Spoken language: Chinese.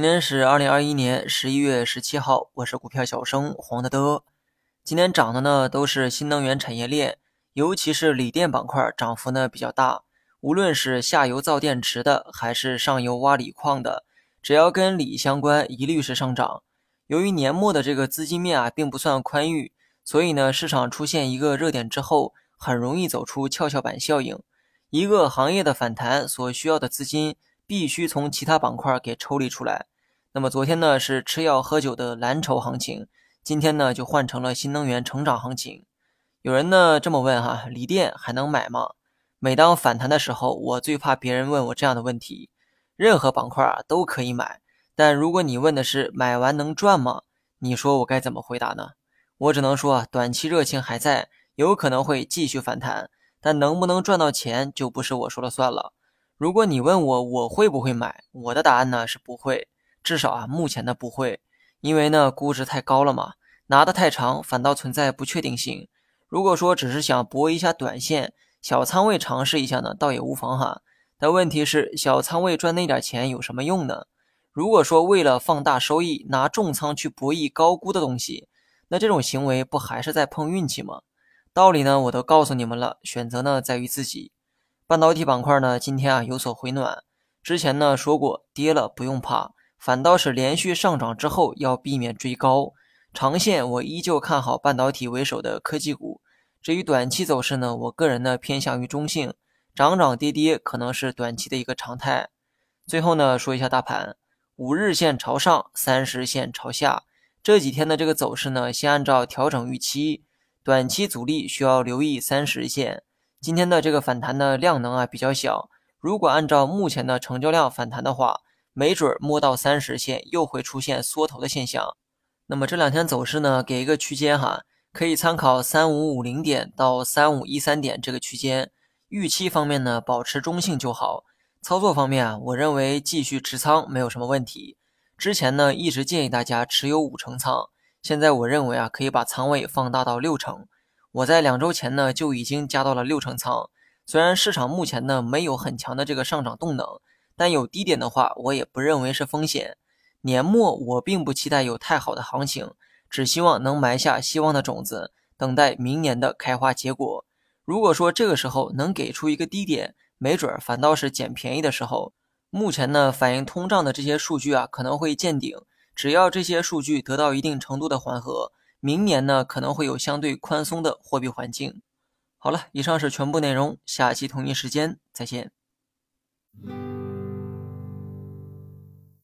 今天是二零二一年十一月十七号，我是股票小生黄德德。今天涨的呢都是新能源产业链，尤其是锂电板块涨幅呢比较大。无论是下游造电池的，还是上游挖锂矿的，只要跟锂相关，一律是上涨。由于年末的这个资金面啊并不算宽裕，所以呢市场出现一个热点之后，很容易走出跷跷板效应。一个行业的反弹所需要的资金。必须从其他板块给抽离出来。那么昨天呢是吃药喝酒的蓝筹行情，今天呢就换成了新能源成长行情。有人呢这么问哈，锂电还能买吗？每当反弹的时候，我最怕别人问我这样的问题。任何板块啊都可以买，但如果你问的是买完能赚吗？你说我该怎么回答呢？我只能说啊短期热情还在，有可能会继续反弹，但能不能赚到钱就不是我说了算了。如果你问我我会不会买，我的答案呢是不会，至少啊目前的不会，因为呢估值太高了嘛，拿得太长反倒存在不确定性。如果说只是想搏一下短线，小仓位尝试一下呢，倒也无妨哈。但问题是小仓位赚那点钱有什么用呢？如果说为了放大收益拿重仓去博弈高估的东西，那这种行为不还是在碰运气吗？道理呢我都告诉你们了，选择呢在于自己。半导体板块呢，今天啊有所回暖。之前呢说过，跌了不用怕，反倒是连续上涨之后要避免追高。长线我依旧看好半导体为首的科技股。至于短期走势呢，我个人呢偏向于中性，涨涨跌跌可能是短期的一个常态。最后呢说一下大盘，五日线朝上，三十线朝下。这几天的这个走势呢，先按照调整预期，短期阻力需要留意三十线。今天的这个反弹的量能啊比较小，如果按照目前的成交量反弹的话，没准摸到三十线又会出现缩头的现象。那么这两天走势呢，给一个区间哈，可以参考三五五零点到三五一三点这个区间。预期方面呢，保持中性就好。操作方面啊，我认为继续持仓没有什么问题。之前呢一直建议大家持有五成仓，现在我认为啊可以把仓位放大到六成。我在两周前呢就已经加到了六成仓，虽然市场目前呢没有很强的这个上涨动能，但有低点的话，我也不认为是风险。年末我并不期待有太好的行情，只希望能埋下希望的种子，等待明年的开花结果。如果说这个时候能给出一个低点，没准儿反倒是捡便宜的时候。目前呢反映通胀的这些数据啊可能会见顶，只要这些数据得到一定程度的缓和。明年呢可能会有相对宽松的货币环境。好了，以上是全部内容，下期同一时间再见。